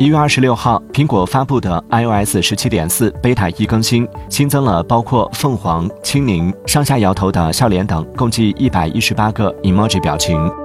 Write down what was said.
一月二十六号苹果发布的 ios 十七点四 beta 一更新新增了包括凤凰青柠上下摇头的笑脸等共计一百一十八个 emoji 表情。